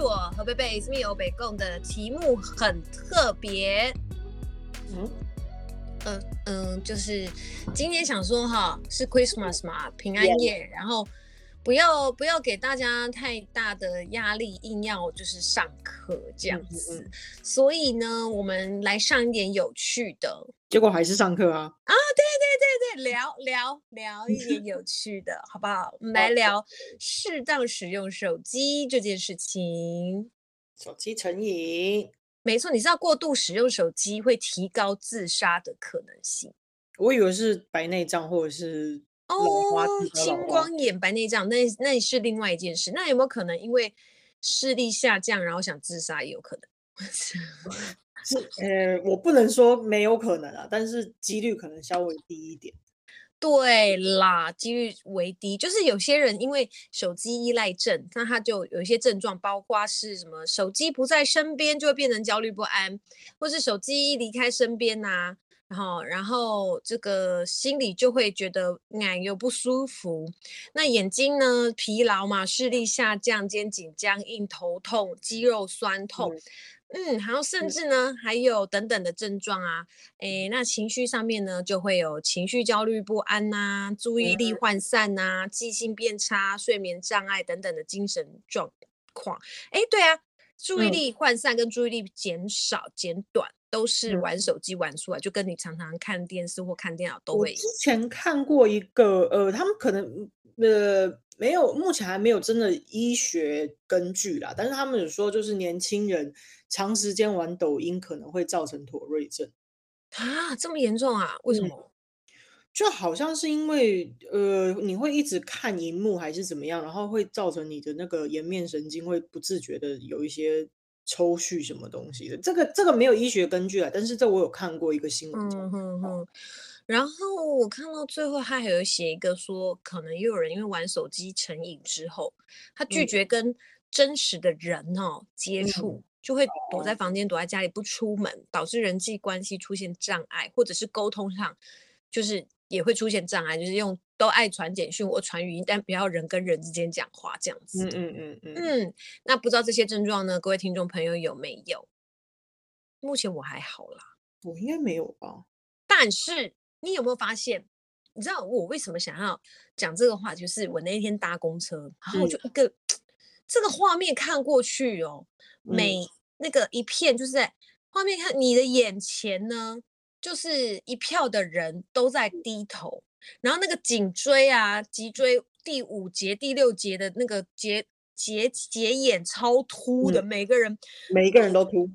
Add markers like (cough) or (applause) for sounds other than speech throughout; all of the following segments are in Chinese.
是我和贝贝，是密欧北共的题目很特别。嗯嗯嗯，就是今天想说哈，是 Christmas 嘛，平安夜.然后不要不要给大家太大的压力，硬要就是上课这样子。嗯嗯，所以呢，我们来上一点有趣的。结果还是上课啊！啊，对对对对，聊聊聊一点有趣的，好不好？我们来聊适当使用手机这件事情。手机成瘾。没错，你知道过度使用手机会提高自杀的可能性。我以为是白内障或者是哦，青光眼、白内障，那那是另外一件事。那有没有可能因为视力下降，然后想自杀也有可能？(laughs) 是呃，我不能说没有可能啊，但是几率可能稍微低一点。对啦，几率为低，就是有些人因为手机依赖症，那他就有一些症状，包括是什么手机不在身边就会变成焦虑不安，或是手机一离开身边呐、啊，然后然后这个心里就会觉得哎又不舒服，那眼睛呢疲劳嘛，视力下降，肩颈僵硬，头痛，肌肉酸痛。嗯嗯，然后甚至呢，还有等等的症状啊，诶，那情绪上面呢，就会有情绪焦虑不安呐、啊，注意力涣散呐、啊，记性变差，睡眠障碍等等的精神状况。诶，对啊，注意力涣散跟注意力减少、减短，都是玩手机玩出来，就跟你常常看电视或看电脑都会。我之前看过一个，呃，他们可能，呃。没有，目前还没有真的医学根据啦。但是他们有说，就是年轻人长时间玩抖音可能会造成妥瑞症啊，这么严重啊？为什么？嗯，就好像是因为呃，你会一直看荧幕还是怎么样，然后会造成你的那个颜面神经会不自觉的有一些抽搐什么东西的。这个这个没有医学根据啊，但是这我有看过一个新闻。嗯哼哼。然后我看到最后，他还有写一个说，可能又有人因为玩手机成瘾之后，他拒绝跟真实的人哦接触，嗯、就会躲在房间、躲在家里不出门，导致人际关系出现障碍，或者是沟通上就是也会出现障碍，就是用都爱传简讯或传语音，但不要人跟人之间讲话这样子。嗯嗯嗯嗯。嗯，那不知道这些症状呢？各位听众朋友有没有？目前我还好啦，我应该没有吧，但是。你有没有发现？你知道我为什么想要讲这个话？就是我那一天搭公车，然后我就一个、嗯、这个画面看过去哦，每那个一片就是在画面看你的眼前呢，就是一票的人都在低头，然后那个颈椎啊、脊椎第五节、第六节的那个节节节眼超凸的，每个人、嗯、每一个人都凸。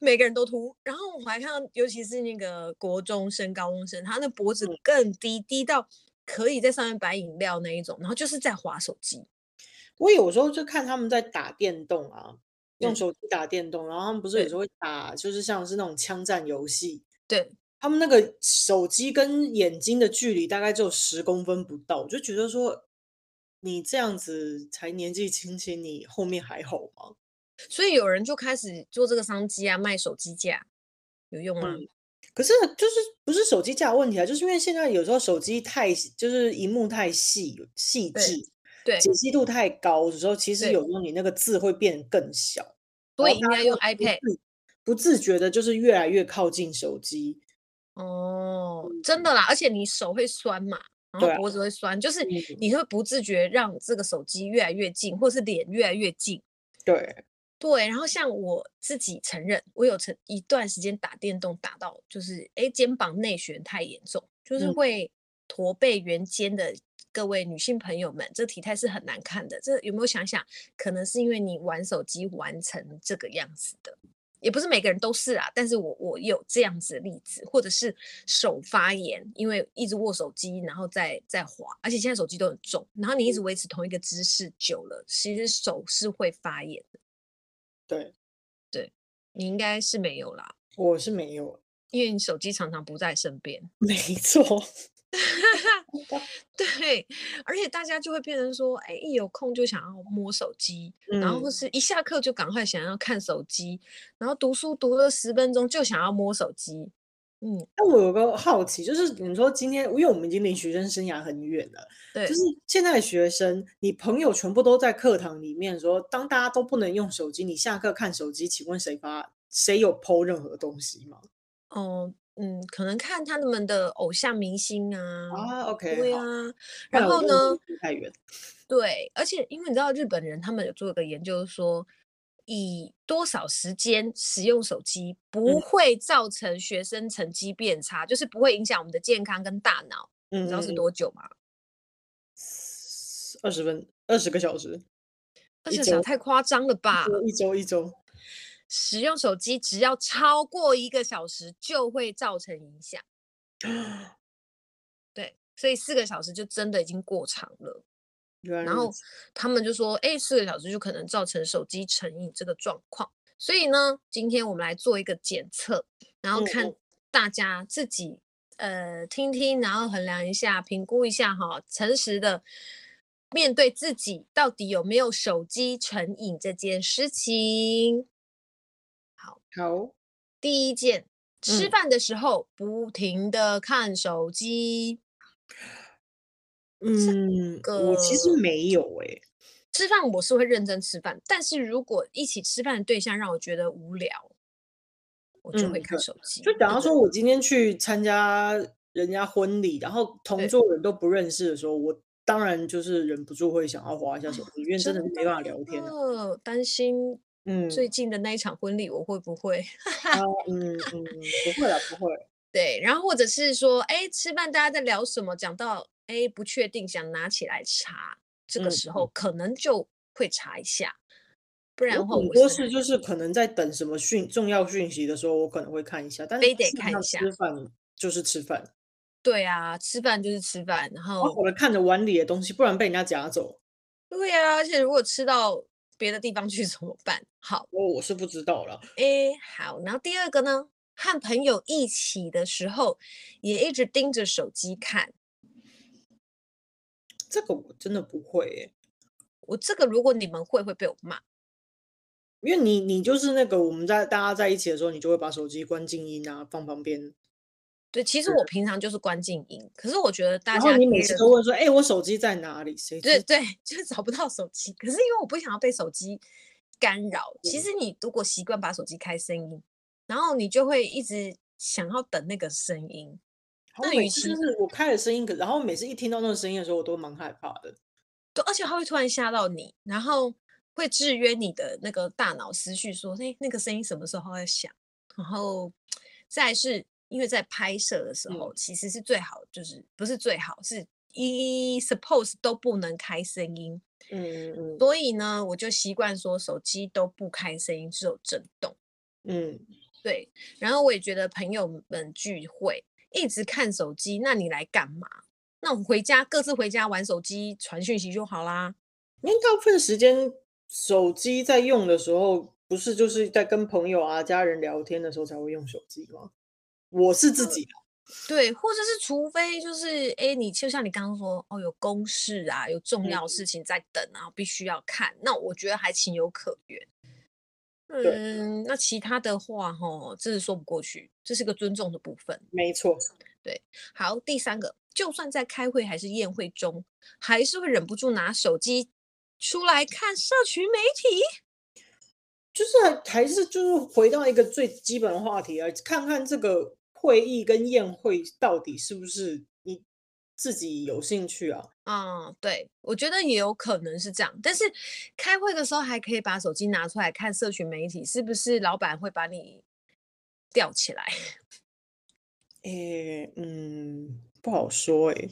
每个人都秃，然后我还看到，尤其是那个国中生、高中生，他那脖子更低，低到可以在上面摆饮料那一种，然后就是在划手机。我有时候就看他们在打电动啊，用手机打电动，然后他们不是有时候会打，就是像是那种枪战游戏。对，他们那个手机跟眼睛的距离大概只有十公分不到，我就觉得说，你这样子才年纪轻轻，你后面还好吗？所以有人就开始做这个商机啊，卖手机架，有用吗？嗯，可是就是不是手机架问题啊，就是因为现在有时候手机太就是荧幕太细细致，对，解析度太高的时候，其实有时候你那个字会变更小，所以应该用 iPad，不自觉的就是越来越靠近手机。哦，真的啦，而且你手会酸嘛，然后脖子会酸，就是你会不自觉让这个手机越来越近，或是脸越来越近，对。对，然后像我自己承认，我有曾一段时间打电动打到，就是哎肩膀内旋太严重，就是会驼背圆肩的各位女性朋友们，这体态是很难看的。这有没有想想，可能是因为你玩手机玩成这个样子的？也不是每个人都是啊，但是我我有这样子的例子，或者是手发炎，因为一直握手机，然后再再滑，而且现在手机都很重，然后你一直维持同一个姿势久了，其实手是会发炎的。对，对，你应该是没有啦。我是没有，因为你手机常常不在身边。没错，(laughs) 对，而且大家就会变成说，哎，一有空就想要摸手机，嗯、然后或是一下课就赶快想要看手机，然后读书读了十分钟就想要摸手机，嗯，那我有个好奇，就是你说今天，因为我们已经离学生生涯很远了，对，就是现在的学生，你朋友全部都在课堂里面说，当大家都不能用手机，你下课看手机，请问谁发？谁有 po 任何东西吗？哦，嗯，可能看他们的偶像明星啊，啊，OK，对啊，然后呢，太远，对，而且因为你知道日本人他们有做一个研究说。以多少时间使用手机不会造成学生成绩变差，嗯、就是不会影响我们的健康跟大脑。嗯，你知道是多久吗？二十分，二十个小时。二十个小时太夸张了吧？一周一周。使用手机只要超过一个小时就会造成影响。对，所以四个小时就真的已经过长了。然后他们就说：“哎，四个小时就可能造成手机成瘾这个状况。所以呢，今天我们来做一个检测，然后看大家自己、嗯、呃听听，然后衡量一下，评估一下哈，诚实的面对自己到底有没有手机成瘾这件事情。好，好，第一件，吃饭的时候不停的看手机。”嗯，我其实没有哎、欸。吃饭我是会认真吃饭，但是如果一起吃饭的对象让我觉得无聊，我就会看手机。嗯、就假如说我今天去参加人家婚礼，然后同桌人都不认识的时候，我当然就是忍不住会想要划一下手机，因为真的没办法聊天。呃，担心嗯，最近的那一场婚礼我会不会？嗯嗯，嗯，不会了，不会。(laughs) 对，然后或者是说，哎，吃饭大家在聊什么？讲到。哎，不确定，想拿起来查，这个时候可能就会查一下，嗯、不然的话，很多事就是可能在等什么讯重要讯息的时候，我可能会看一下，但是非得看一下。吃饭就是吃饭，对啊，吃饭就是吃饭，然后我看着碗里的东西，不然被人家夹走。对啊，而且如果吃到别的地方去 (laughs) 怎么办？好，我我是不知道了。哎，好，然后第二个呢，和朋友一起的时候，也一直盯着手机看。这个我真的不会耶，我这个如果你们会会被我骂，因为你你就是那个我们在大家在一起的时候，你就会把手机关静音啊，放旁边。对，其实我平常就是关静音，可是我觉得大家，然后你每次都问说，哎，我手机在哪里？谁？对对，就是找不到手机。可是因为我不想要被手机干扰，其实你如果习惯把手机开声音，然后你就会一直想要等那个声音。那每次就是我开了声音，可然后每次一听到那个声音的时候，我都蛮害怕的。对，而且它会突然吓到你，然后会制约你的那个大脑思绪，说：“哎，那个声音什么时候会响？”然后再是因为在拍摄的时候，嗯、其实是最好，就是不是最好，是一 suppose 都不能开声音。嗯。所以呢，我就习惯说手机都不开声音，只有震动。嗯，对。然后我也觉得朋友们聚会。一直看手机，那你来干嘛？那我们回家各自回家玩手机、传讯息就好啦。因为大部分时间手机在用的时候，不是就是在跟朋友啊、家人聊天的时候才会用手机吗？我是自己、啊嗯、对，或者是除非就是哎，你就像你刚刚说哦，有公事啊，有重要事情在等啊，嗯、必须要看，那我觉得还情有可原。嗯，那其他的话，哈，这是说不过去。这是个尊重的部分，没错。对，好，第三个，就算在开会还是宴会中，还是会忍不住拿手机出来看社群媒体。就是还是就是回到一个最基本的话题啊，看看这个会议跟宴会到底是不是你自己有兴趣啊？嗯，对，我觉得也有可能是这样。但是开会的时候还可以把手机拿出来看社群媒体，是不是老板会把你吊起来？(laughs) 诶，嗯，不好说诶。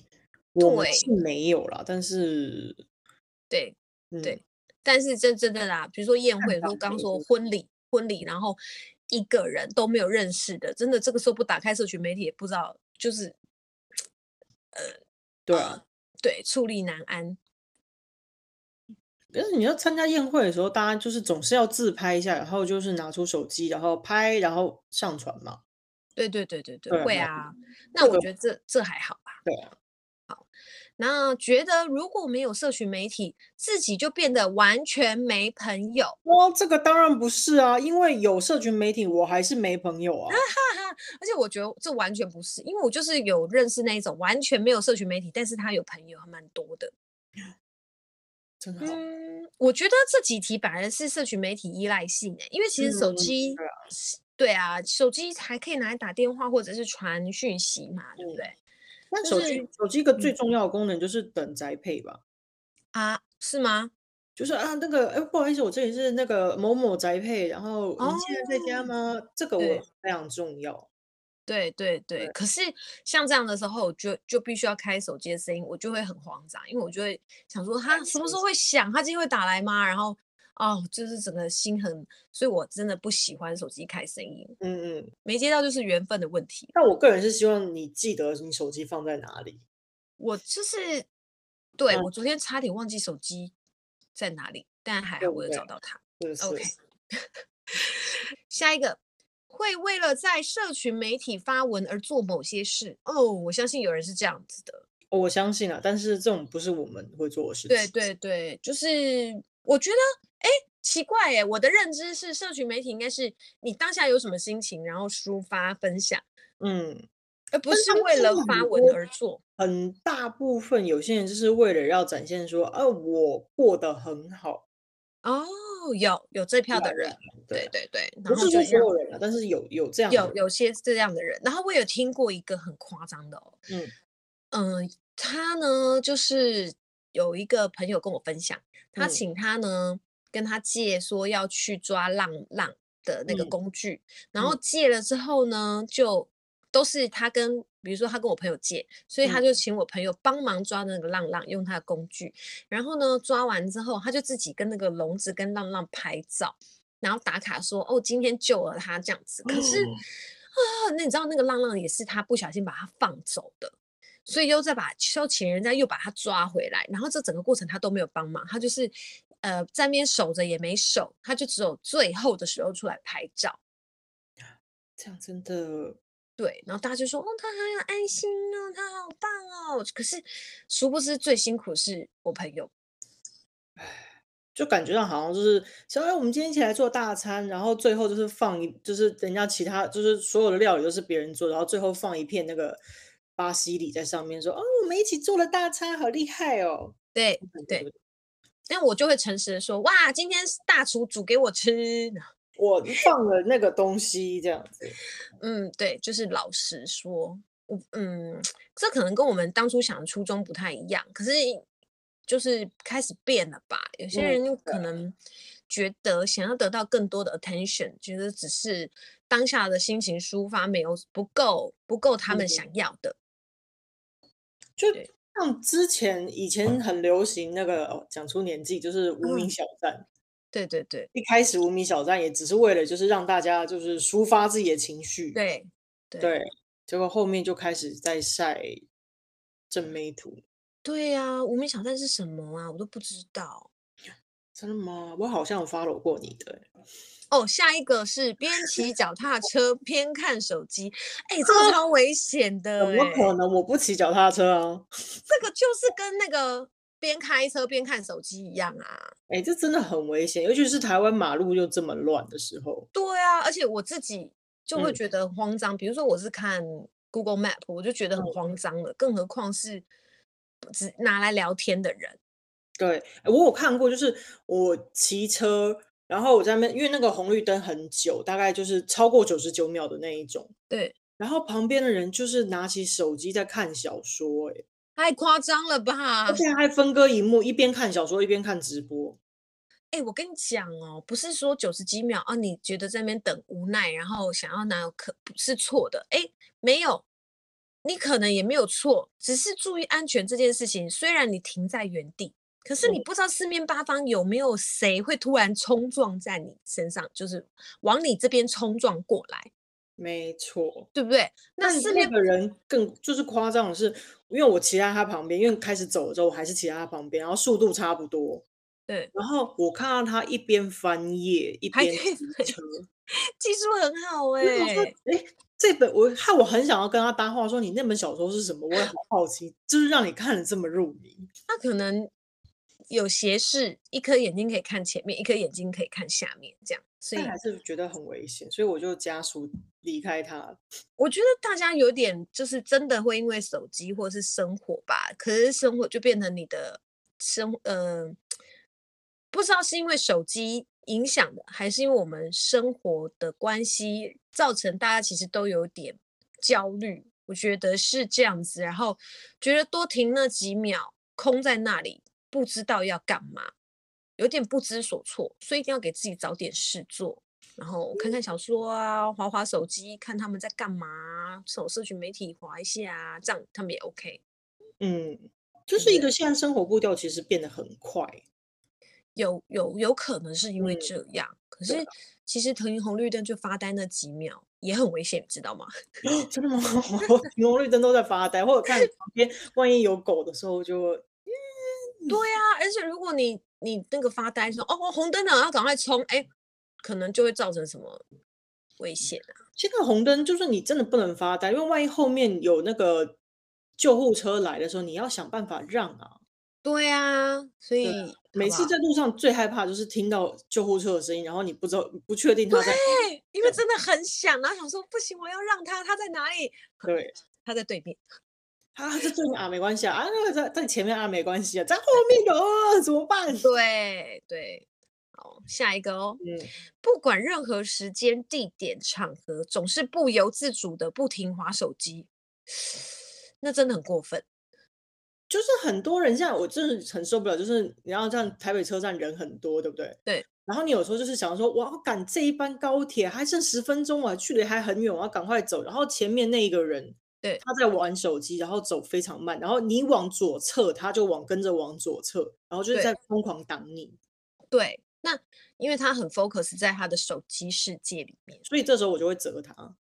我是没有啦，但是对对，嗯、但是真真的啦，比如说宴会，如果刚说婚礼，婚礼，然后一个人都没有认识的，真的这个时候不打开社群媒体也不知道，就是呃，对啊。呃对，处理难安。但是你要参加宴会的时候，大家就是总是要自拍一下，然后就是拿出手机，然后拍，然后上传嘛。对对对对对，对会啊。那我觉得这、这个、这还好吧。对啊。好，那觉得如果没有社群媒体，自己就变得完全没朋友。哇，这个当然不是啊，因为有社群媒体，我还是没朋友啊。哈 (laughs) 哈而且我觉得这完全不是，因为我就是有认识那一种完全没有社群媒体，但是他有朋友还蛮多的。(sniffs) 真的。嗯，我觉得这几题本来是社群媒体依赖性诶，因为其实手机、嗯对啊，对啊，手机还可以拿来打电话或者是传讯息嘛，对不对？那手机、就是、手机一个最重要的功能就是等宅配吧？啊，是吗？就是啊，那个哎，不好意思，我这里是那个某某宅配，然后你现在在家吗？哦、这个我非常重要。对对对，对，可是像这样的时候，我就就必须要开手机的声音，我就会很慌张，因为我就会想说，他什么时候会响？他今天会打来吗？然后哦，就是整个心很，所以我真的不喜欢手机开声音。嗯嗯，没接到就是缘分的问题。但我个人是希望你记得你手机放在哪里。我就是，对、嗯、我昨天差点忘记手机在哪里，但还好我有找到它。OK，(laughs) 下一个。会为了在社群媒体发文而做某些事哦，我相信有人是这样子的。哦，我相信啊，但是这种不是我们会做的事情。对对对，就是我觉得，哎，奇怪哎，我的认知是社群媒体应该是你当下有什么心情，然后抒发分享，嗯，而不是为了发文而做。很大部分有些人就是为了要展现说，呃，我过得很好。哦，有有这票的人，对对对，对，不是说所有人啊，但是有有这样有有些这样的人。然后我有听过一个很夸张的哦，嗯嗯、呃，他呢就是有一个朋友跟我分享，他请他呢、嗯、跟他借说要去抓浪浪的那个工具，嗯、然后借了之后呢就。都是他跟，比如说他跟我朋友借，所以他就请我朋友帮忙抓那个浪浪，用他的工具。然后呢，抓完之后，他就自己跟那个笼子跟浪浪拍照，然后打卡说：“哦，今天救了他这样子。”可是啊，那你知道那个浪浪也是他不小心把他放走的，所以又再把又请人家又把他抓回来。然后这整个过程他都没有帮忙，他就是呃在那边守着也没守，他就只有最后的时候出来拍照。这样真的。对，然后大家就说：“哦，他很有爱心哦，他好棒哦。”可是，殊不知最辛苦是我朋友。就感觉上好像就是，小爱，我们今天一起来做大餐，然后最后就是放一，就是人家其他，就是所有的料理都是别人做，然后最后放一片那个巴西里在上面，说：“哦，我们一起做了大餐，好厉害哦。”对对，那我就会诚实的说：“哇，今天是大厨煮给我吃。” (laughs) 我放了那个东西，这样子。(laughs) 嗯，对，就是老实说，嗯，这可能跟我们当初想的初衷不太一样。可是，就是开始变了吧？有些人可能觉得想要得到更多的 attention，觉得只是当下的心情抒发没有不够，不够他们想要的。就像之前以前很流行那个，哦，讲出年纪，就是无名小站。嗯对对对，一开始无名小站也只是为了就是让大家就是抒发自己的情绪，对对，对，结果后面就开始在晒正妹图。对呀、啊，无名小站是什么啊？我都不知道。真的吗？我好像有 follow 过你的。哦，下一个是边骑脚踏车边看手机，哎，这个 (laughs) 超危险的。怎么可能？我不骑脚踏车啊。(laughs) 这个就是跟那个。边开车边看手机一样啊！哎、欸，这真的很危险，尤其是台湾马路又这么乱的时候。对啊，而且我自己就会觉得慌张。嗯、比如说，我是看 Google Map，我就觉得很慌张了，嗯、更何况是只拿来聊天的人。对，欸、我有看过，就是我骑车，然后我在那边，因为那个红绿灯很久，大概就是超过九十九秒的那一种。对，然后旁边的人就是拿起手机在看小说、欸，哎。太夸张了吧！而且还分割荧幕，一边看小说一边看直播。哎、欸，我跟你讲哦，不是说九十几秒啊，你觉得在那边等无奈，然后想要拿可不是错的。哎、欸，没有，你可能也没有错，只是注意安全这件事情。虽然你停在原地，可是你不知道四面八方有没有谁会突然冲撞在你身上，就是往你这边冲撞过来。没错，对不对？那四面的人更就是夸张的是，因为我骑在他旁边，因为开始走的时候我还是骑在他旁边，然后速度差不多。对，然后我看到他一边翻页一边骑车，技术很好哎、欸。哎，这本我害我很想要跟他搭话，说你那本小说是什么？我也很好奇，就是让你看得这么入迷。他可能有斜视，一颗眼睛可以看前面，一颗眼睛可以看下面，这样，所以还是觉得很危险，所以我就加速。离开他。我觉得大家有点就是真的会因为手机或是生活吧，可是生活就变成你的生，嗯、呃，不知道是因为手机影响的，还是因为我们生活的关系造成大家其实都有点焦虑。我觉得是这样子，然后觉得多停那几秒，空在那里，不知道要干嘛，有点不知所措，所以一定要给自己找点事做。然后看看小说啊，划划手机，看他们在干嘛，手社群媒体划一下啊，这样他们也 OK。嗯，就是一个现在生活步调其实变得很快，有有有可能是因为这样，嗯、可是、啊、其实停红绿灯就发呆那几秒也很危险，你知道吗？真的吗？(laughs) (laughs) (laughs) 红绿灯都在发呆，或者看旁边万一有狗的时候就，嗯、对呀、啊，而且如果你你那个发呆说哦红灯了，要赶快冲，哎。可能就会造成什么危险啊？现在红灯就是你真的不能发呆，因为万一后面有那个救护车来的时候，你要想办法让啊。对啊，所以每次在路上最害怕就是听到救护车的声音，然后你不知道不确定他在，对，因为真的很响，然后想说不行，我要让他，他在哪里？对，他在对面。啊，在对面啊，没关系啊，啊，那个在在前面啊，没关系啊，在后面有啊，怎么办？对对。好下一个哦，嗯，不管任何时间、地点、场合，总是不由自主的不停滑手机，(sighs) 那真的很过分。就是很多人现在我真的很受不了，就是你要这样，台北车站人很多，对不对？对。然后你有时候就是想说，我要赶这一班高铁，还剩十分钟啊，距离还很远，我要赶快走。然后前面那一个人，对，他在玩手机，然后走非常慢，然后你往左侧，他就往跟着往左侧，然后就是在疯狂挡你。对。那因为他很 focus 在他的手机世界里面，所以这时候我就会责他，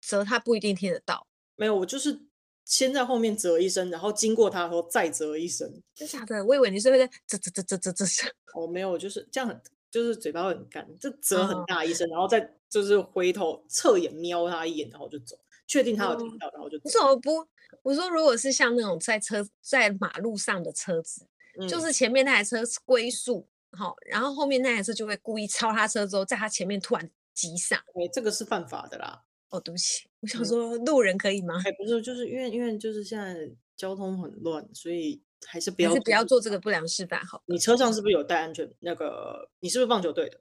责他不一定听得到。没有，我就是先在后面责一声，然后经过他的时候再责一声。真的假的？我以为你是会在责责责责责责责。哦，没有，就是这样很，就是嘴巴会很干，就责很大一声，哦，然后再就是回头侧眼瞄他一眼，然后就走，确定他有听到，然后就走。你怎么不？我说，如果是像那种在车在马路上的车子，嗯，就是前面那台车龟速。好，然后后面那台车就会故意超他车之后，在他前面突然急刹。哎，这个是犯法的啦。哦，对不起，我想说路人可以吗？哎，不是，就是因为因为就是现在交通很乱，所以还是不要不要做这个不良示范。好，你车上是不是有带安全？那个你是不是棒球队的？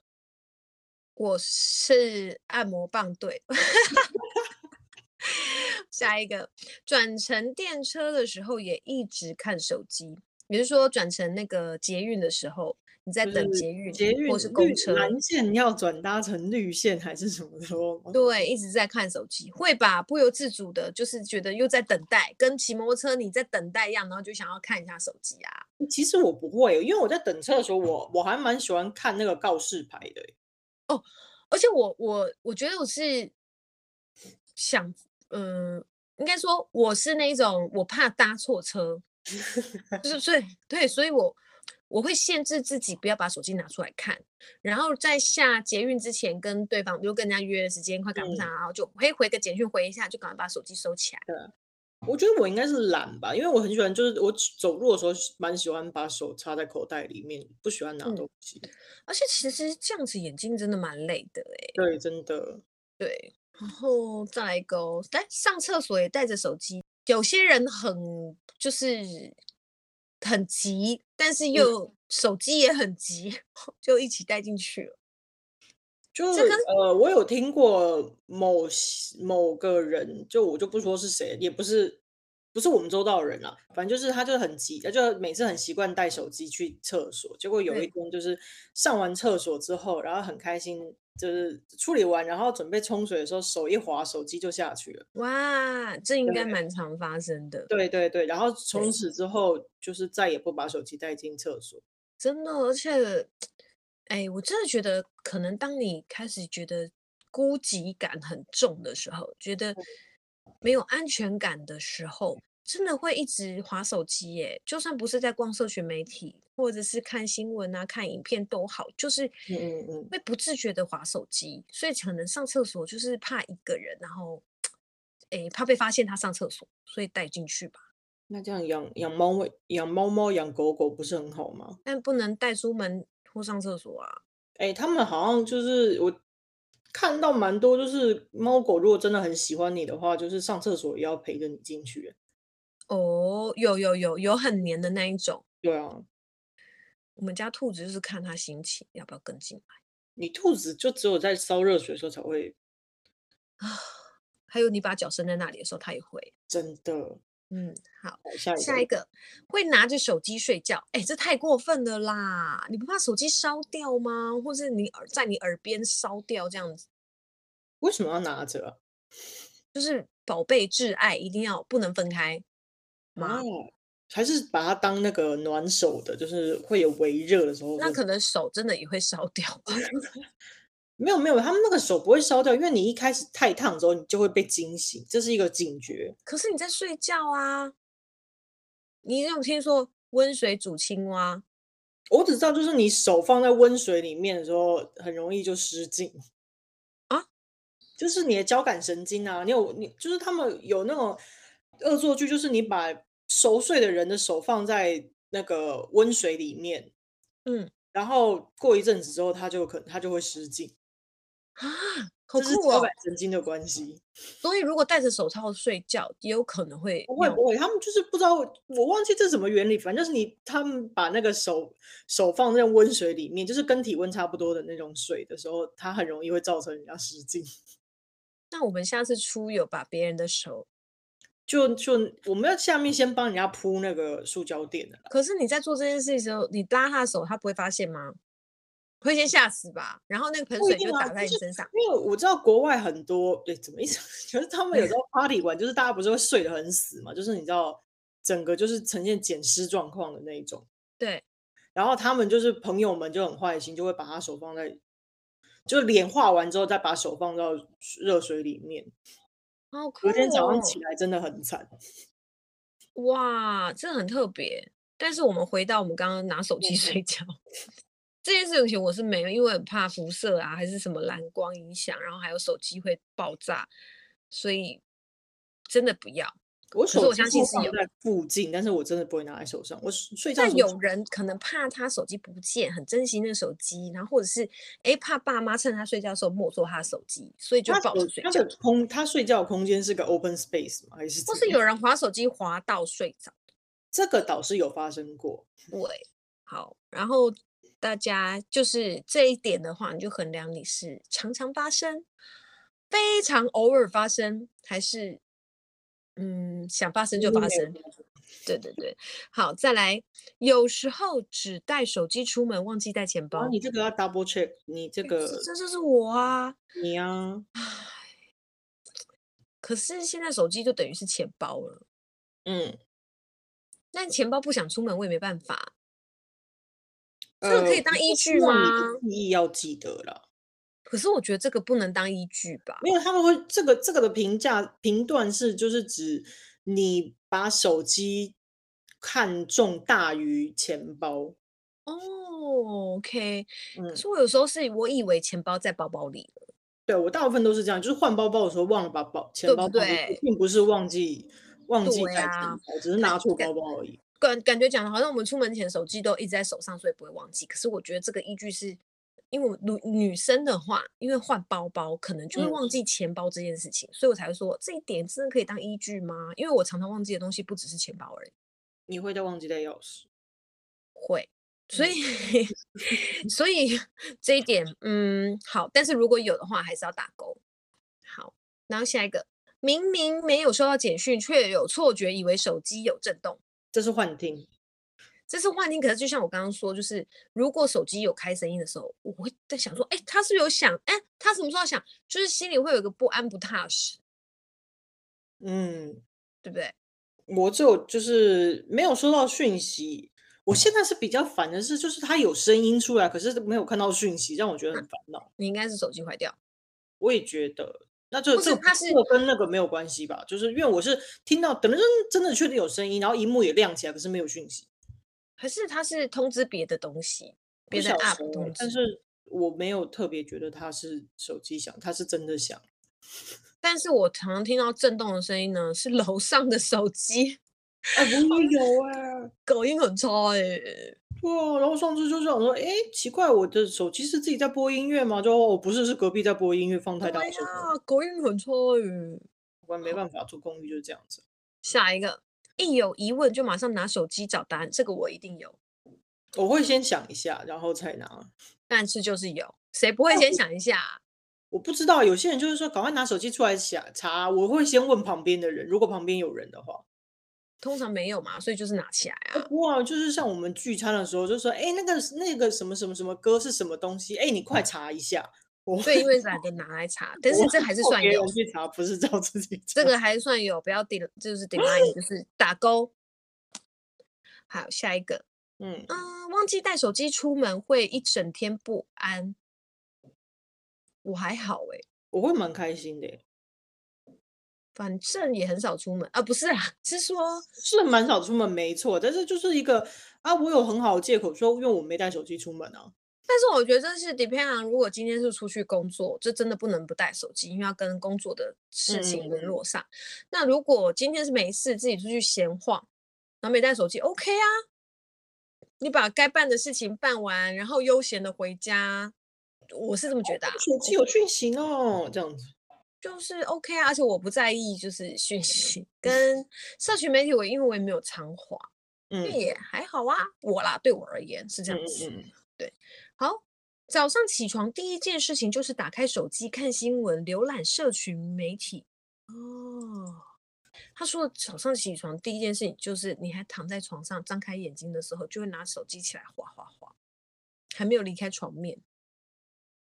我是按摩棒队。(laughs) 下一个，转乘电车的时候也一直看手机，比如说转乘那个捷运的时候。你在等捷运，捷运或是公车，蓝线要转搭成绿线还是什么时候？对，一直在看手机，会吧？不由自主的，就是觉得又在等待，跟骑摩托车你在等待一样，然后就想要看一下手机啊。其实我不会，因为我在等车的时候，我我还蛮喜欢看那个告示牌的。哦，而且我我我觉得我是想，嗯，应该说我是那种我怕搭错车，(laughs) 就是所以对，所以我。我会限制自己不要把手机拿出来看，然后在下捷运之前跟对方，比如跟人家约的时间快赶不上，嗯，然后就会回个简讯回一下，就赶快把手机收起来。对，我觉得我应该是懒吧，因为我很喜欢，就是我走路的时候蛮喜欢把手插在口袋里面，不喜欢拿东西。嗯，而且其实这样子眼睛真的蛮累的哎。对，真的。对，然后再来一个哦，但上厕所也带着手机，有些人很就是。很急，但是又、嗯、手机也很急，(laughs) 就一起带进去了。就呃，我有听过某某个人，就我就不说是谁，也不是不是我们周到的人啦，反正就是他就很急，他就每次很习惯带手机去厕所，结果有一天就是上完厕所之后，然后很开心。就是处理完，然后准备冲水的时候，手一滑，手机就下去了。哇，这应该蛮常发生的。对对对，然后从此之后，就是再也不把手机带进厕所。真的，而且，哎，我真的觉得，可能当你开始觉得孤寂感很重的时候，觉得没有安全感的时候。真的会一直划手机耶，就算不是在逛社群媒体，或者是看新闻啊、看影片都好，就是嗯嗯会不自觉的划手机，所以可能上厕所就是怕一个人，然后诶怕被发现他上厕所，所以带进去吧。那这样养养猫养猫猫养狗狗不是很好吗？但不能带出门或上厕所啊。诶他们好像就是我看到蛮多，就是猫狗如果真的很喜欢你的话，就是上厕所也要陪着你进去。哦，有有有有很黏的那一种。对啊，我们家兔子就是看它心情要不要跟进来。你兔子就只有在烧热水的时候才会啊，还有你把脚伸在那里的时候，它也会。真的。嗯，好，下一个，下一个会拿着手机睡觉，哎，这太过分了啦！你不怕手机烧掉吗？或是你耳在你耳边烧掉这样子？为什么要拿着啊？就是宝贝挚爱，一定要不能分开吗？还是把它当那个暖手的，就是会有微热的时候？那可能手真的也会烧掉。(laughs) 没有没有，他们那个手不会烧掉，因为你一开始太烫之后，你就会被惊醒，这是一个警觉。可是你在睡觉啊，你有听说温水煮青蛙？我只知道，就是你手放在温水里面的时候，很容易就失禁啊，就是你的交感神经啊，你有你就是他们有那种恶作剧，就是你把熟睡的人的手放在那个温水里面，嗯，然后过一阵子之后，他就可能他就会失禁。啊，好酷哦！这是交感神经的关系，(laughs) 所以如果戴着手套睡觉，也有可能会不会不会，他们就是不知道，我忘记这什么原理，反正就是你他们把那个手手放在温水里面，就是跟体温差不多的那种水的时候，它很容易会造成人家失禁。(laughs) 那我们下次出游把别人的手，就就我们要下面先帮人家铺那个塑胶垫的。可是你在做这件事的时候，你拉他的手，他不会发现吗？会先吓死吧，然后那个盆水就打在你身上。啊就是、因为我知道国外很多，对，怎么意思？(laughs) 就是他们有时候 (laughs) party 玩，就是大家不是会睡得很死嘛，就是你知道，整个就是呈现捡尸状况的那一种。对。然后他们就是朋友们就很坏心，就会把他手放在，就脸化完之后再把手放到热水里面。好酷哦。隔天早上起来真的很惨。哇，这很特别。但是我们回到我们刚刚拿手机 (laughs) 睡觉。这件事情我是没有，因为很怕辐射啊，还是什么蓝光影响，然后还有手机会爆炸，所以真的不要。我手我相信是有在附近，但是我真的不会拿在手上。我睡觉。但有人可能怕他手机不见，很珍惜那个手机，然后或者是哎怕爸妈趁他睡觉的时候没收他的手机，所以就抱着睡觉。他的空，他睡觉的空间是个 open space 吗？还是？或是有人滑手机滑到睡着？这个倒是有发生过。对，好，然后。大家就是这一点的话，你就衡量你是常常发生、非常偶尔发生，还是嗯想发生就发生。对对对，好，再来，有时候只带手机出门，忘记带钱包。啊，你这个要 double check，你这个这，这就是我啊，你啊。可是现在手机就等于是钱包了，嗯，但钱包不想出门，我也没办法。这个可以当依据吗？意义要记得了。可是我觉得这个不能当依据吧？没有他们会这个这个的评价评断是，就是指你把手机看重大于钱包。哦，OK。可是我有时候是我以为钱包在包包里了。对，我大部分都是这样，就是换包包的时候忘了把包钱包，对，并不是忘记忘记带钱包，只是拿错包包而已。感感觉讲的好像我们出门前手机都一直在手上，所以不会忘记。可是我觉得这个依据是，因为女女生的话，因为换包包可能就会忘记钱包这件事情，嗯、所以我才会说这一点真的可以当依据吗？因为我常常忘记的东西不只是钱包而已。你会再忘记带钥匙？会，所以、(laughs) (laughs) 嗯、所以这一点嗯好，但是如果有的话还是要打勾。好，然后下一个，明明没有收到简讯，却有错觉以为手机有震动。这是幻听，这是幻听。可是就像我刚刚说，就是如果手机有开声音的时候，我会在想说，哎，他是不是有响？哎，他什么时候响？就是心里会有一个不安、不踏实。嗯，对不对？我就就是没有收到讯息。我现在是比较烦的是，就是他有声音出来，可是没有看到讯息，让我觉得很烦恼。你应该是手机坏掉。我也觉得。那就这它是跟那个没有关系吧？就是因为我是听到等的真真的确定有声音，然后荧幕也亮起来，可是没有讯息。可是它是通知别的东西，别的 app 通知。但是我没有特别觉得它是手机响，它是真的响。(laughs) 但是我常常听到震动的声音呢，是楼上的手机。哎，不会有啊，(laughs) 狗音很差哎。对啊，然后上次就想说，哎，奇怪，我的手机是自己在播音乐吗？就哦，不是，是隔壁在播音乐，放太大声了。隔音很差耶。我没办法，住公寓就是这样子。下一个，一有疑问就马上拿手机找答案，这个我一定有。我会先想一下，然后才拿。但是就是有，谁不会先想一下？我不知道，有些人就是说，赶快拿手机出来想查。我会先问旁边的人，如果旁边有人的话，通常没有嘛，所以就是拿起来啊。哇，就是像我们聚餐的时候，就说，哎，那个那个什么什么什么歌是什么东西？哎，你快查一下。我对，因为懒得拿来查，(laughs) 但是这还是算有。去查不是照自己查。这个还算有，不要顶，就是 decline，(laughs) 就是打勾。好，下一个，嗯嗯，忘记带手机出门会一整天不安。我还好哎，我会蛮开心的，反正也很少出门啊，不是啊，(laughs) 是说，是蛮少出门，没错，但是就是一个啊，我有很好的借口说，因为我没带手机出门啊。但是我觉得这是 depend on，如果今天是出去工作，这真的不能不带手机，因为要跟工作的事情联络上。嗯、那如果今天是没事，自己出去闲晃，然后没带手机，OK 啊，你把该办的事情办完，然后悠闲的回家。我是这么觉得、啊，手机有讯息哦，这样子就是 OK 啊，而且我不在意，就是讯息跟社群媒体，我因为我也没有常滑，嗯，也还好啊，我啦，对我而言是这样子，嗯，对，好，早上起床第一件事情就是打开手机看新闻，浏览社群媒体。哦，他说早上起床第一件事情就是你还躺在床上，张开眼睛的时候就会拿手机起来滑滑滑，还没有离开床面。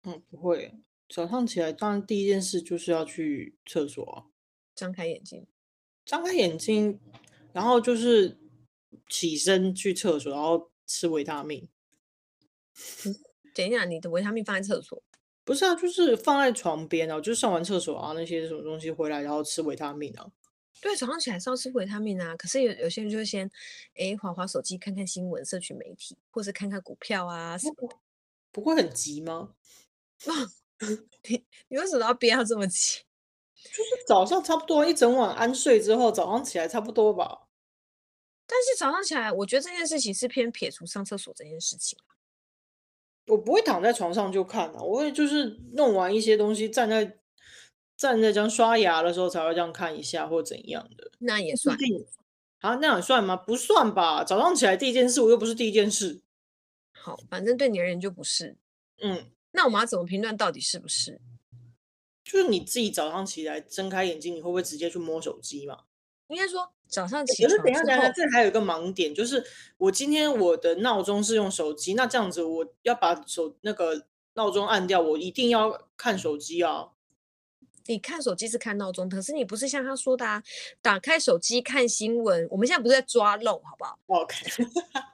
嗯，不会。早上起来，当然第一件事就是要去厕所啊。张开眼睛，张开眼睛，然后就是起身去厕所，然后吃维他命。等一下，你的维他命放在厕所？不是啊，就是放在床边啊，就是上完厕所啊，那些什么东西回来，然后吃维他命啊。对，早上起来是要吃维他命啊。可是有有些人就会先，哎，滑滑手机，看看新闻、社群媒体，或是看看股票啊什么。不会很急吗？(laughs) (laughs) 你你为什么要憋到这么急？(laughs) 就是早上差不多一整晚安睡之后，早上起来差不多吧。但是早上起来，我觉得这件事情是偏撇除上厕所这件事情。我不会躺在床上就看啊，我会就是弄完一些东西，站在站在这样刷牙的时候才会这样看一下或怎样的。那也算啊？那样算吗？不算吧。早上起来第一件事，我又不是第一件事。好，反正对你而言就不是。嗯。那我们要怎么评断到底是不是？就是你自己早上起来睁开眼睛，你会不会直接去摸手机嘛？应该说早上起床。可是等一下，等一下，这还有一个盲点，就是我今天我的闹钟是用手机，那这样子我要把手那个闹钟按掉，我一定要看手机啊。你看手机是看闹钟，可是你不是像他说的啊，打开手机看新闻。我们现在不是在抓漏，好不好？OK。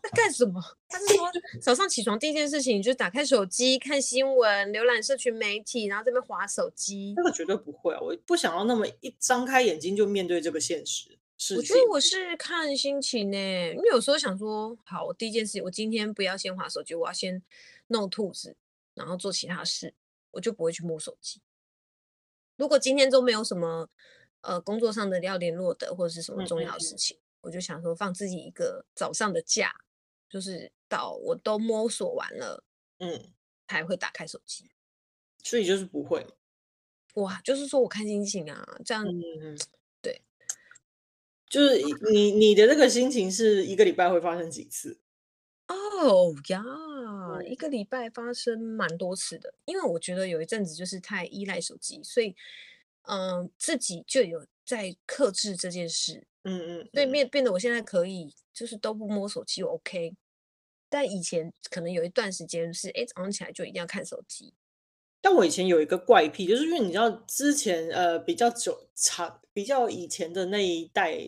那干什么？他是说 (laughs) 早上起床第一件事情就是打开手机看新闻、浏览社群媒体，然后这边划手机。那个绝对不会啊！我不想要那么一张开眼睛就面对这个现实。我觉得我是看心情呢，因为有时候想说，好，我第一件事情，我今天不要先划手机，我要先弄兔子，然后做其他事，我就不会去摸手机。如果今天都没有什么呃工作上的要联络的或者是什么重要的事情，嗯。嗯嗯，我就想说放自己一个早上的假，就是到我都摸索完了，嗯，才会打开手机。所以就是不会，哇，就是说我看心情啊，这样，嗯、对，就是你你的那个心情是一个礼拜会发生几次？哦呀。一个礼拜发生蛮多次的，因为我觉得有一阵子就是太依赖手机，所以嗯、呃，自己就有在克制这件事。嗯嗯，嗯，所以变变得我现在可以就是都不摸手机，OK。但以前可能有一段时间是，哎，早上起来就一定要看手机。但我以前有一个怪癖，就是因为你知道之前呃比较久长比较以前的那一代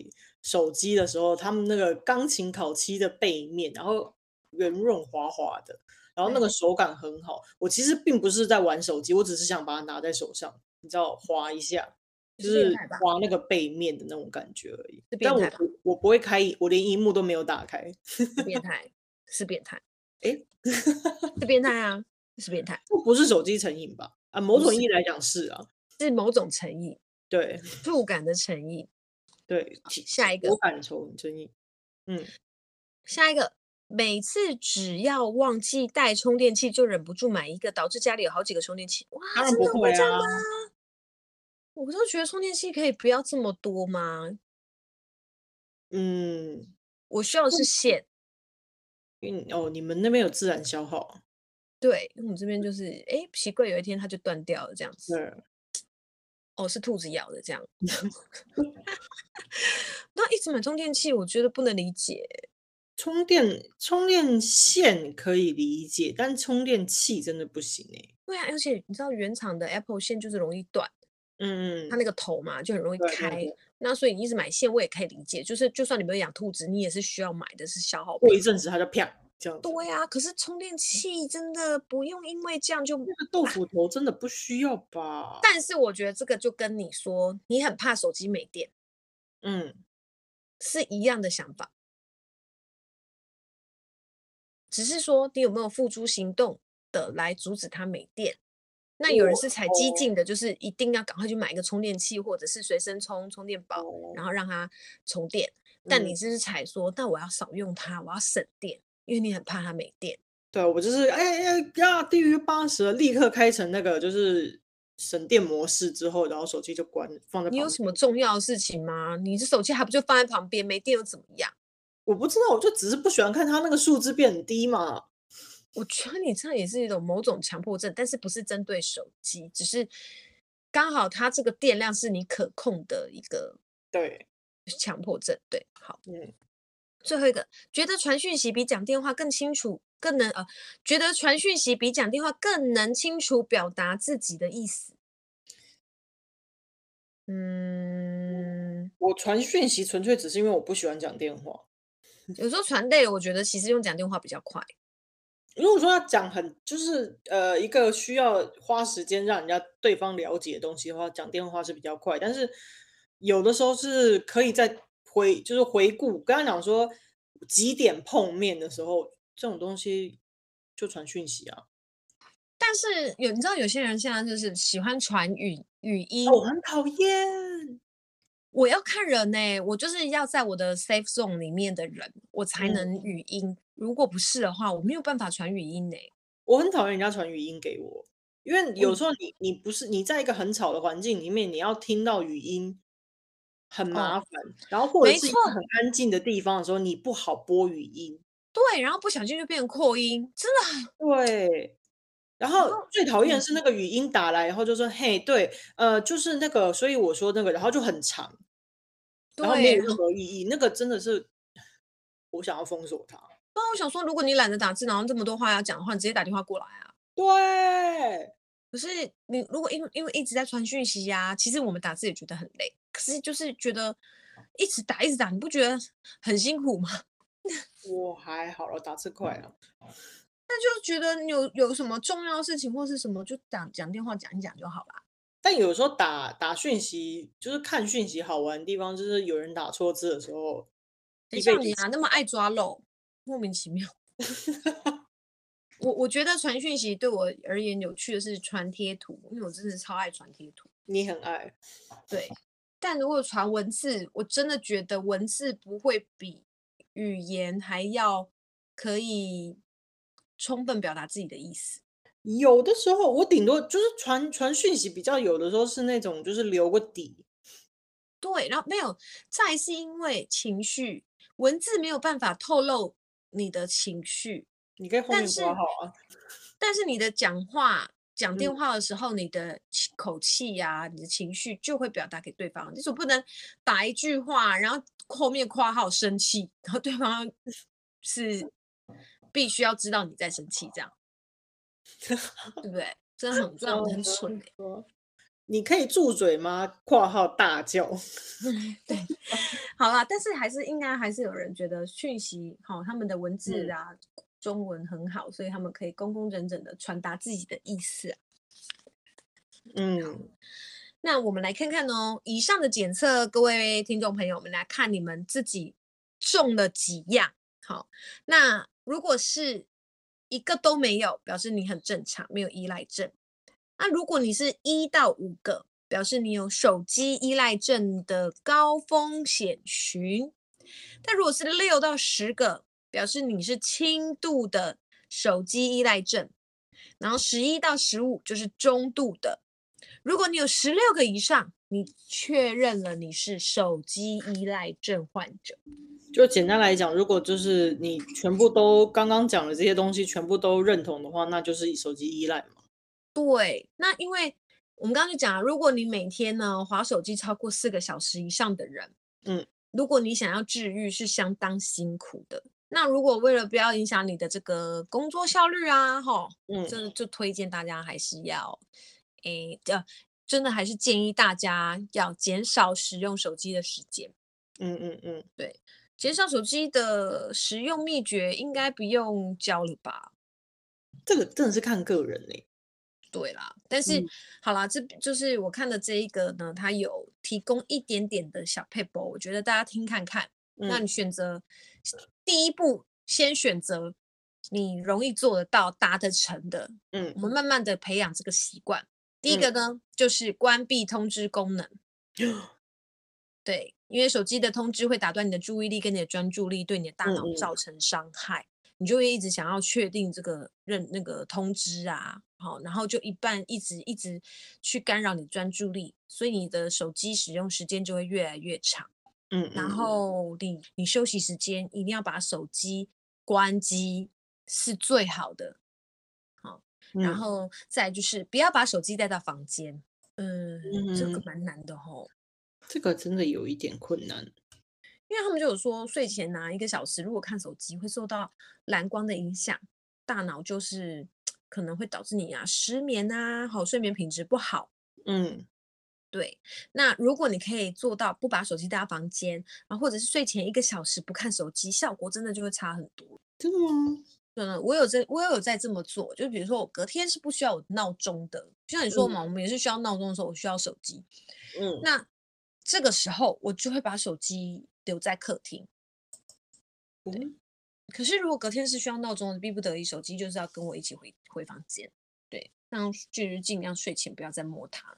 手机的时候，他们那个钢琴烤漆的背面，然后圆润滑滑的。然后那个手感很好，我其实并不是在玩手机，我只是想把它拿在手上，你知道，滑一下，就是滑那个背面的那种感觉而已。但我我不会开，我连荧幕都没有打开。是变 (laughs) 态，是变态，哎，是变态啊，是变态。不是手机成瘾吧？啊，某种意义来讲是啊，是某种成瘾，对，触感的成瘾，对。下一个，我感成成瘾，嗯，下一个。每次只要忘记带充电器，就忍不住买一个，导致家里有好几个充电器。哇，当然不会啊！真的会这样吗？我都觉得充电器可以不要这么多吗？嗯，我需要的是线。嗯，哦，你们那边有自然消耗？对，我们这边就是，哎，奇怪，有一天它就断掉了，这样子。对。哦，是兔子咬的这样。(laughs) (laughs) 那一直买充电器，我觉得不能理解。充电充电线可以理解，但充电器真的不行哎。对啊，而且你知道原厂的 Apple 线就是容易断，嗯，它那个头嘛就很容易开。那所以你一直买线，我也可以理解，就是就算你没有养兔子，你也是需要买的是消耗品。过一阵子它就啪这样。对啊，可是充电器真的不用因为这样就。那个豆腐头真的不需要吧？但是我觉得这个就跟你说你很怕手机没电，嗯，是一样的想法。只是说你有没有付诸行动的来阻止它没电？那有人是采激进的，就是一定要赶快去买一个充电器，或者是随身充充电宝，然后让它充电。但你是采说，但我要少用它，我要省电，因为你很怕它没电。对，我就是哎哎呀，低于八十了，立刻开成那个就是省电模式之后，然后手机就关放在。你有什么重要的事情吗？你这手机还不就放在旁边，没电又怎么样？我不知道，我就只是不喜欢看它那个数字变很低嘛。我觉得你这样也是一种某种强迫症，但是不是针对手机，只是刚好它这个电量是你可控的一个对强迫症。对，好，嗯，最后一个觉得传讯息比讲电话更清楚，更能呃，觉得传讯息比讲电话更能清楚表达自己的意思。嗯，我传讯息纯粹只是因为我不喜欢讲电话。有时候传累了，我觉得其实用讲电话比较快。如果说要讲很就是呃一个需要花时间让人家对方了解的东西的话，讲电话是比较快。但是有的时候是可以在回就是回顾，刚刚讲说几点碰面的时候，这种东西就传讯息啊。但是有你知道有些人现在就是喜欢传语语音，我很讨厌。我要看人呢、欸，我就是要在我的 safe zone 里面的人，我才能语音。嗯、如果不是的话，我没有办法传语音呢、欸。我很讨厌人家传语音给我，因为有时候你你不是你在一个很吵的环境里面，你要听到语音很麻烦。哦、然后或者是一个很安静的地方的时候，你不好播语音。对，然后不小心就变成扩音，真的。对。然后最讨厌的是那个语音打来，然后就说：“嘿，对，呃，就是那个，所以我说那个，然后就很长。”然后没有任何意义，那个真的是我想要封锁他。那我想说，如果你懒得打字，然后这么多话要讲的话，你直接打电话过来啊。对。可是你如果因为因为一直在传讯息呀，其实我们打字也觉得很累。可是就是觉得一直打一直打，你不觉得很辛苦吗？(laughs) 我还好了，打字快了。那就觉得有有什么重要的事情或是什么，就讲讲电话讲一讲就好了。但有时候打打讯息，就是看讯息好玩的地方，就是有人打错字的时候。谁像你啊，那么爱抓漏，莫名其妙。(laughs) 我我觉得传讯息对我而言有趣的是传贴图，因为我真的超爱传贴图。你很爱。对。但如果传文字，我真的觉得文字不会比语言还要可以充分表达自己的意思。有的时候我顶多就是传传讯息，比较有的时候是那种就是留个底，对，然后没有，再是因为情绪文字没有办法透露你的情绪，你可以后面说好啊，但是你的讲话讲电话的时候，嗯、你的口气呀、啊，你的情绪就会表达给对方，你总不能打一句话，然后后面括号生气，然后对方是必须要知道你在生气这样。对不对？真的很 (laughs) 这样很蠢的。你可以住嘴吗？括号大叫。(laughs) 对，好啦，但是还是应该还是有人觉得讯息好，他们的文字啊，嗯、中文很好，所以他们可以工工整整的传达自己的意思、啊。嗯，那我们来看看哦，以上的检测，各位听众朋友们来看你们自己中了几样。好，那如果是。一个都没有，表示你很正常，没有依赖症。那如果你是一到五个，表示你有手机依赖症的高风险群。那如果是六到十个，表示你是轻度的手机依赖症，然后十一到十五就是中度的。如果你有十六个以上，你确认了你是手机依赖症患者。就简单来讲，如果就是你全部都刚刚讲的这些东西全部都认同的话，那就是手机依赖嘛。对，那因为我们刚刚就讲了，如果你每天呢划手机超过四个小时以上的人，嗯，如果你想要治愈是相当辛苦的。那如果为了不要影响你的这个工作效率啊，哈，嗯，就就推荐大家还是要，诶，呃，真的还是建议大家要减少使用手机的时间。嗯嗯嗯，对。减少手机的使用秘诀应该不用教了吧？这个真的是看个人嘞、欸。对啦，但是、嗯、好啦，这就是我看的这一个呢，它有提供一点点的小撇步，我觉得大家听看看。嗯、那你选择第一步，先选择你容易做得到、达得成的。嗯，我们慢慢的培养这个习惯。第一个呢，嗯、就是关闭通知功能。(gasps) 对。因为手机的通知会打断你的注意力跟你的专注力，对你的大脑造成伤害，你就会一直想要确定这个认那个通知啊，好，然后就一半一直一直去干扰你专注力，所以你的手机使用时间就会越来越长。嗯，嗯，然后你你休息时间一定要把手机关机是最好的，好，然后再就是不要把手机带到房间，嗯，嗯，这个蛮难的吼。这个真的有一点困难，因为他们就有说，睡前拿一个小时，如果看手机会受到蓝光的影响，大脑就是 (tsk) 可能会导致你啊失眠啊，好，睡眠品质不好。嗯，对。那如果你可以做到不把手机带到房间，然后或者是睡前一个小时不看手机，效果真的就会差很多。真的吗？我有在，我有在这么做。就比如说，我隔天是不需要有闹钟的，就像你说嘛，嗯、我们也是需要闹钟的时候，我需要手机。嗯，那。这个时候我就会把手机留在客厅。对，嗯、可是如果隔天是需要闹钟的，逼不得已，手机就是要跟我一起回回房间。对，那就是尽量睡前不要再摸它。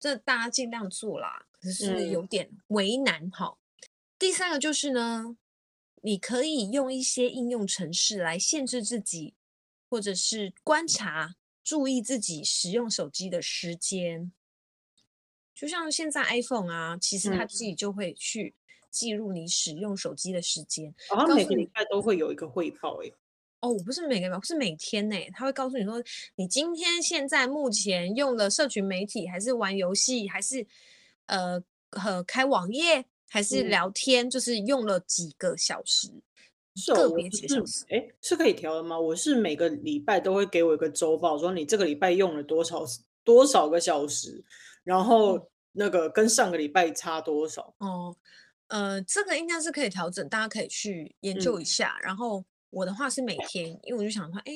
这大家尽量做啦，可是有点为难哈。嗯、第三个就是呢，你可以用一些应用程式来限制自己，或者是观察、注意自己使用手机的时间。就像现在 iPhone 啊，其实它自己就会去记录你使用手机的时间。好像、嗯、每个礼拜都会有一个汇报诶。哦，我不是每个礼拜，是每天呢，他会告诉你说，你今天现在目前用了社群媒体，还是玩游戏，还是呃和开网页，还是聊天，嗯、就是用了几个小时，是个别几个小时。哎，是可以调的吗？我是每个礼拜都会给我一个周报，说你这个礼拜用了多少多少个小时。然后那个跟上个礼拜差多少？哦，呃，这个应该是可以调整，大家可以去研究一下。嗯、然后我的话是每天，因为我就想说，哎，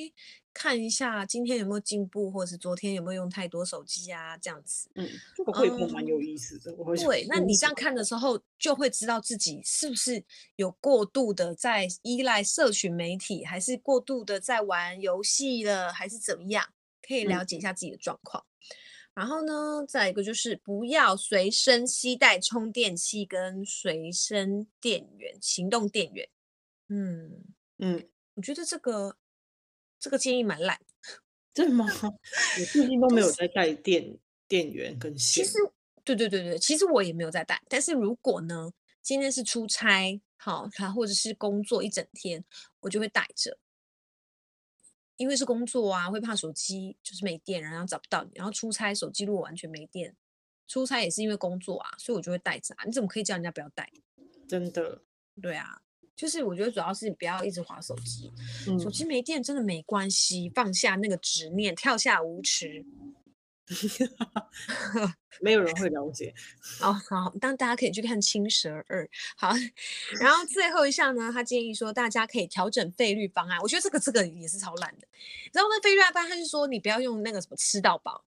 看一下今天有没有进步，或者是昨天有没有用太多手机啊，这样子。嗯，这个会蛮有意思的。嗯、对，那你这样看的时候，就会知道自己是不是有过度的在依赖社群媒体，还是过度的在玩游戏了，还是怎么样？可以了解一下自己的状况。嗯然后呢，再一个就是不要随身携带充电器跟随身电源、行动电源。嗯嗯，我觉得这个这个建议蛮烂。(laughs) 真的吗？我最近都没有在带电电源跟线。其实，对对对对，其实我也没有在带。但是如果呢，今天是出差，好，或者是工作一整天，我就会带着。因为是工作啊，会怕手机就是没电，然后找不到你。然后出差手机如果完全没电，出差也是因为工作啊，所以我就会带着啊。你怎么可以叫人家不要带？真的，对啊，就是我觉得主要是你不要一直划手机，嗯、手机没电真的没关系，放下那个执念，跳下舞池。(laughs) 没有人会了解。(laughs) 哦，好，当大家可以去看《青蛇二》。好，(laughs) 然后最后一项呢，他建议说大家可以调整费率方案。我觉得这个这个也是超烂的。然后那费率方案，他就说你不要用那个什么吃到饱，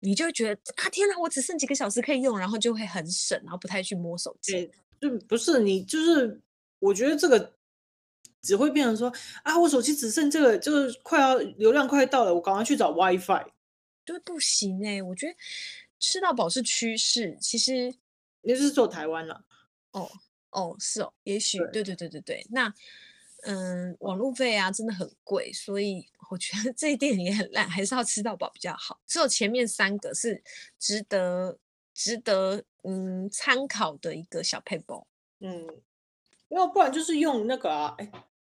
你就会觉得啊天哪，我只剩几个小时可以用，然后就会很省，然后不太去摸手机。就不是你，就是我觉得这个只会变成说啊，我手机只剩这个，就是快要流量快到了，我赶快去找 WiFi。对，不行哎，我觉得吃到饱是趋势。其实你是做台湾了，哦哦是哦，也许对对对对对。那嗯，网路费啊真的很贵，所以我觉得这一点也很烂，还是要吃到饱比较好。只有前面三个是值得值得嗯参考的一个小配包。嗯，要不然就是用那个啊，哎，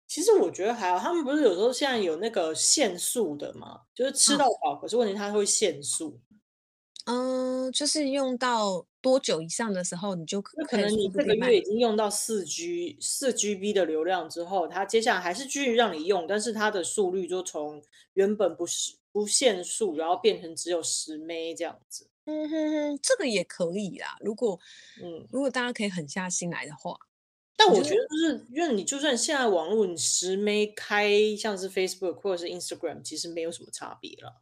其实我觉得还好，他们不是有时候现在有那个限速的嘛，就是吃到饱，可是问题它会限速。嗯，就是用到多久以上的时候，你就可可能你这个月已经用到四 G 四 GB 的流量之后，它接下来还是继续让你用，但是它的速率就从原本不是不限速，然后变成只有十 M 这样子。嗯哼哼，这个也可以啦。如果嗯，如果大家可以狠下心来的话，但我觉得就是因为你就算现在网络你十没开，像是 Facebook 或者是 Instagram，其实没有什么差别了。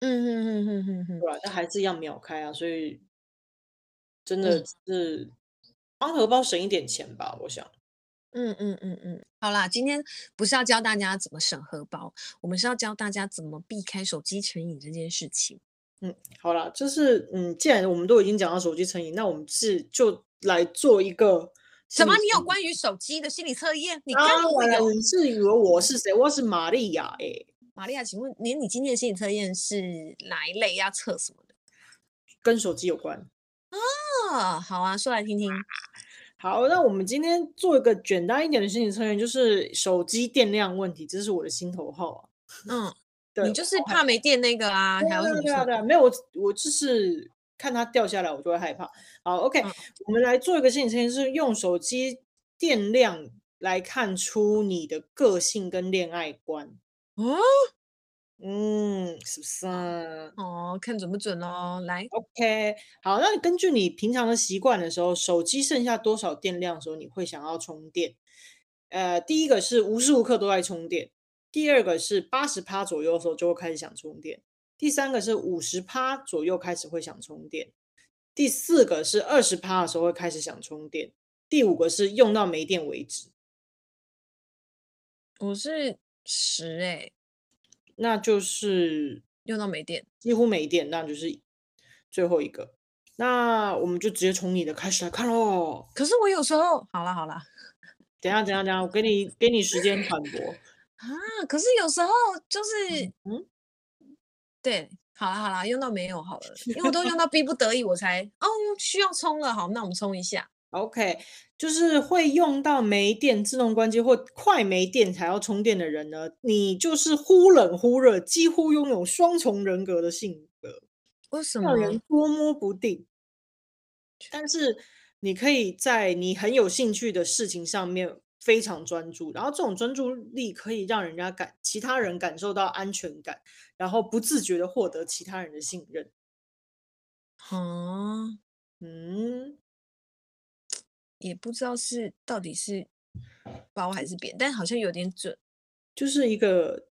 嗯嗯嗯嗯嗯嗯，对啊，但还是一样秒开啊，所以真的是帮荷包省一点钱吧，我想。嗯嗯嗯嗯，好啦，今天不是要教大家怎么省荷包，我们是要教大家怎么避开手机成瘾这件事情。嗯，好啦，就是嗯，既然我们都已经讲到手机成瘾，那我们是就来做一个什么？你有关于手机的心理测验？你刚刚你是以为我是谁？我是玛利亚哎。玛利亚，请问您，你今天的心理测验是哪一类？要测什么的？跟手机有关啊。好啊，说来听听。好，那我们今天做一个简单一点的心理测验，就是手机电量问题，这是我的心头号啊。嗯，(laughs) 对，你就是怕没电那个啊？还有什么？对啊，对啊，没有，我我就是看它掉下来，我就会害怕。好，OK，嗯，我们来做一个心理测验，是用手机电量来看出你的个性跟恋爱观。哦，嗯，是不是啊？哦，看准不准哦。来，OK，好，那根据你平常的习惯的时候，手机剩下多少电量的时候，你会想要充电？呃，第一个是无时无刻都在充电，第二个是八十趴左右的时候就会开始想充电，第三个是五十趴左右开始会想充电，第四个是二十趴的时候会开始想充电，第五个是用到没电为止。我是。十哎、欸，那就是用到没电，几乎没电，那就是最后一个。那我们就直接从你的开始来看喽。可是我有时候，好了好了，等下等下等下，我给你给你时间反驳啊。可是有时候就是，嗯，对，好了好了，用到没有好了，因为我都用 (laughs) 到逼不得已我才哦需要充了，好，那我们充一下。OK，就是会用到没电、自动关机或快没电才要充电的人呢，你就是忽冷忽热，几乎拥有双重人格的性格。为什么？让人捉摸不定。但是你可以在你很有兴趣的事情上面非常专注，然后这种专注力可以让人家感其他人感受到安全感，然后不自觉的获得其他人的信任。啊，嗯。也不知道是到底是包还是扁，但好像有点准，就是一个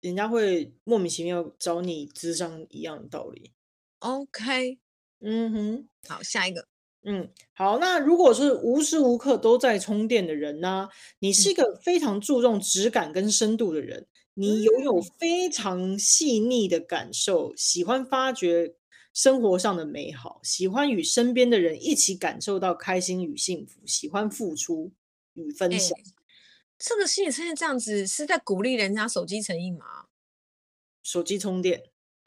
人家会莫名其妙找你咨商一样的道理。OK，嗯哼，好，下一个，嗯，好，那如果是无时无刻都在充电的人呢？你是一个非常注重质感跟深度的人，嗯、你拥有非常细腻的感受，喜欢发掘。生活上的美好，喜欢与身边的人一起感受到开心与幸福，喜欢付出与分享。欸、这个心理测验这样子是在鼓励人家手机成瘾吗？手机充电。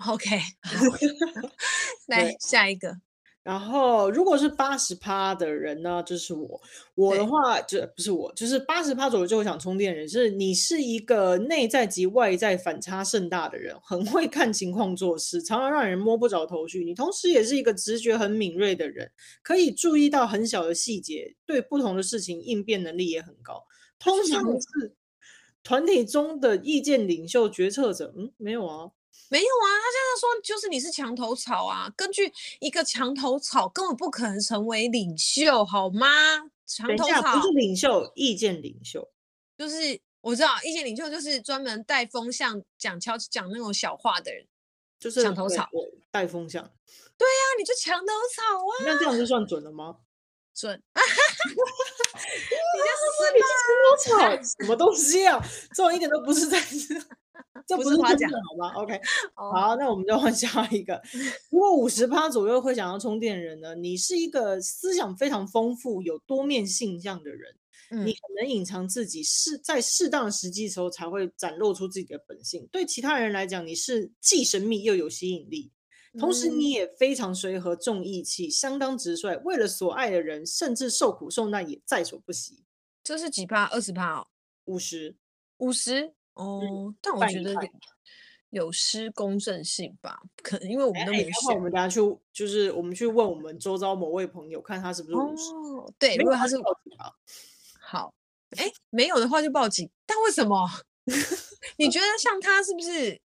OK，(laughs) (laughs) 来下一个。然后，如果是八十趴的人呢，就是我。我的话，就不是我，就是八十趴左右就会想充电的人。是你是一个内在及外在反差甚大的人，很会看情况做事，常常让人摸不着头绪。你同时也是一个直觉很敏锐的人，可以注意到很小的细节，对不同的事情应变能力也很高。通常是团体中的意见领袖、决策者。嗯，没有啊。没有啊，他现在说就是你是墙头草啊。根据一个墙头草根本不可能成为领袖，好吗？墙头草不是领袖，意见领袖就是我知道，意见领袖就是专门带风向、讲悄讲那种小话的人，就是墙头草带风向。对呀、啊，你就墙头草啊。那这样就算准了吗？(laughs) 准。(laughs) 你这是墙头草，什么东西啊？这种一点都不是在。这不是夸奖好吗？OK，(laughs) 好，那我们就换下一个。(laughs) 如果五十趴左右会想要充电的人呢？你是一个思想非常丰富、有多面性向的人，嗯、你很能隐藏自己，是在适当的时机的时候才会展露出自己的本性。对其他人来讲，你是既神秘又有吸引力，同时你也非常随和、重义气、相当直率，为了所爱的人，甚至受苦受难也在所不惜。这是几趴？二十趴哦？五十？五十？哦，嗯、但我觉得。有失公正性吧？可能因为我们都没选。我们等下去，就是我们去问我们周遭某位朋友，看他是不是。哦，对，如果他是好，哎，(laughs) 没有的话就报警。但为什么？(laughs) 你 (laughs) 觉得像他是不是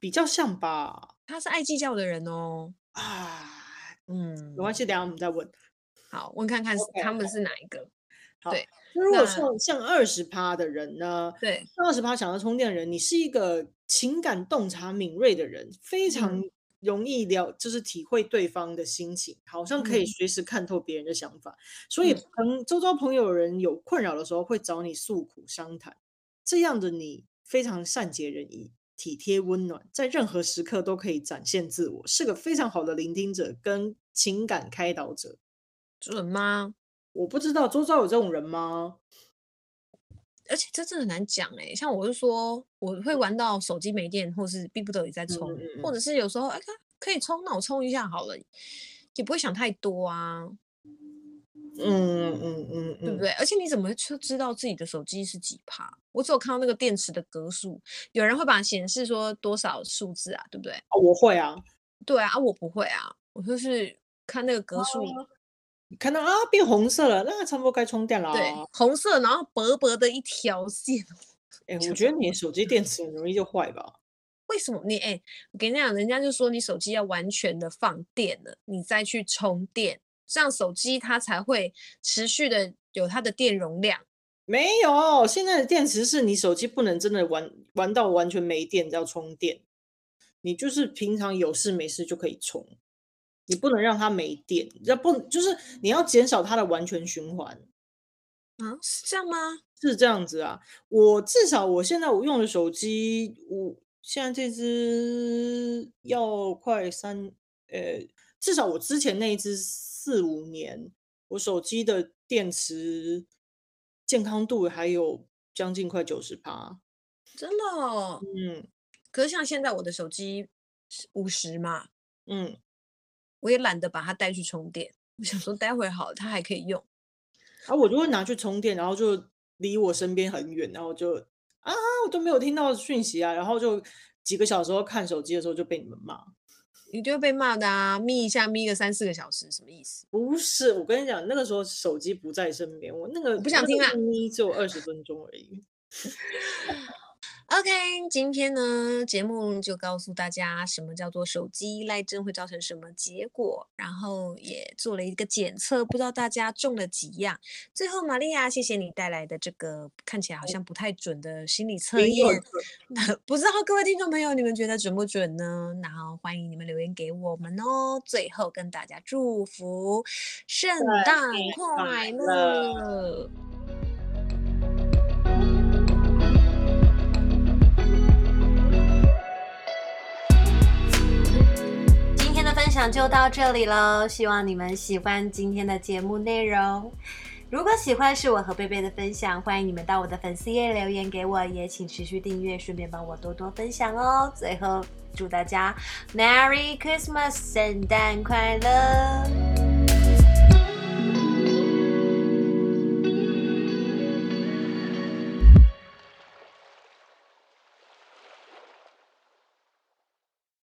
比较像吧？他是爱计较的人哦。啊，嗯，没关系，等下我们再问。好，问看看他们是哪一个。好，对。那如果像像二十趴的人呢？对，二十趴想要充电的人，你是一个情感洞察敏锐的人，非常容易了，嗯、就是体会对方的心情，好像可以随时看透别人的想法。嗯、所以，朋周遭朋友人有困扰的时候，会找你诉苦商谈。这样的你非常善解人意、体贴温暖，在任何时刻都可以展现自我，是个非常好的聆听者跟情感开导者。准吗？我不知道周遭有这种人吗？而且这真的很难讲哎。像我是说，我会玩到手机没电，或是逼不得已在充，嗯嗯、或者是有时候哎，可以充，那我充一下好了，也不会想太多啊。嗯嗯嗯，嗯对不对？而且你怎么就知道自己的手机是几趴？我只有看到那个电池的格数，有人会把它显示说多少数字啊，对不对？哦，我会啊。对啊，我不会啊，我就是看那个格数。哦你看到啊，变红色了，那差不多该充电了。对，红色，然后薄薄的一条线。(laughs) 哎、欸，我觉得你的手机电池很容易就坏吧？为什么你？哎、欸，我跟你讲，人家就说你手机要完全的放电了，你再去充电，这样手机它才会持续的有它的电容量。没有，现在的电池是你手机不能真的玩玩到完全没电要充电，你就是平常有事没事就可以充。你不能让它没电，要不就是你要减少它的完全循环啊？是这样吗？是这样子啊。我至少我现在我用的手机，我现在这只要快三，呃，至少我之前那一只四五年，我手机的电池健康度还有将近快九十趴。真的哦？嗯。可是像现在我的手机五十嘛，嗯。我也懒得把它带去充电，我想说待会好了，它还可以用。啊，我就会拿去充电，然后就离我身边很远，然后就啊，我都没有听到讯息啊，然后就几个小时后看手机的时候就被你们骂，你就会被骂的啊，眯一下眯个三四个小时，什么意思？不是，我跟你讲，那个时候手机不在身边，我那个我不想听啊，眯只有二十分钟而已。(laughs) OK，今天呢，节目就告诉大家什么叫做手机依赖症会造成什么结果，然后也做了一个检测，不知道大家中了几样。最后，玛利亚，谢谢你带来的这个看起来好像不太准的心理测验，不知道各位听众朋友你们觉得准不准呢？然后欢迎你们留言给我们哦。最后跟大家祝福圣诞快乐。享就到这里喽，希望你们喜欢今天的节目内容。如果喜欢是我和贝贝的分享，欢迎你们到我的粉丝页留言给我，也请持续订阅，顺便帮我多多分享哦。最后祝大家 Merry Christmas，圣诞快乐！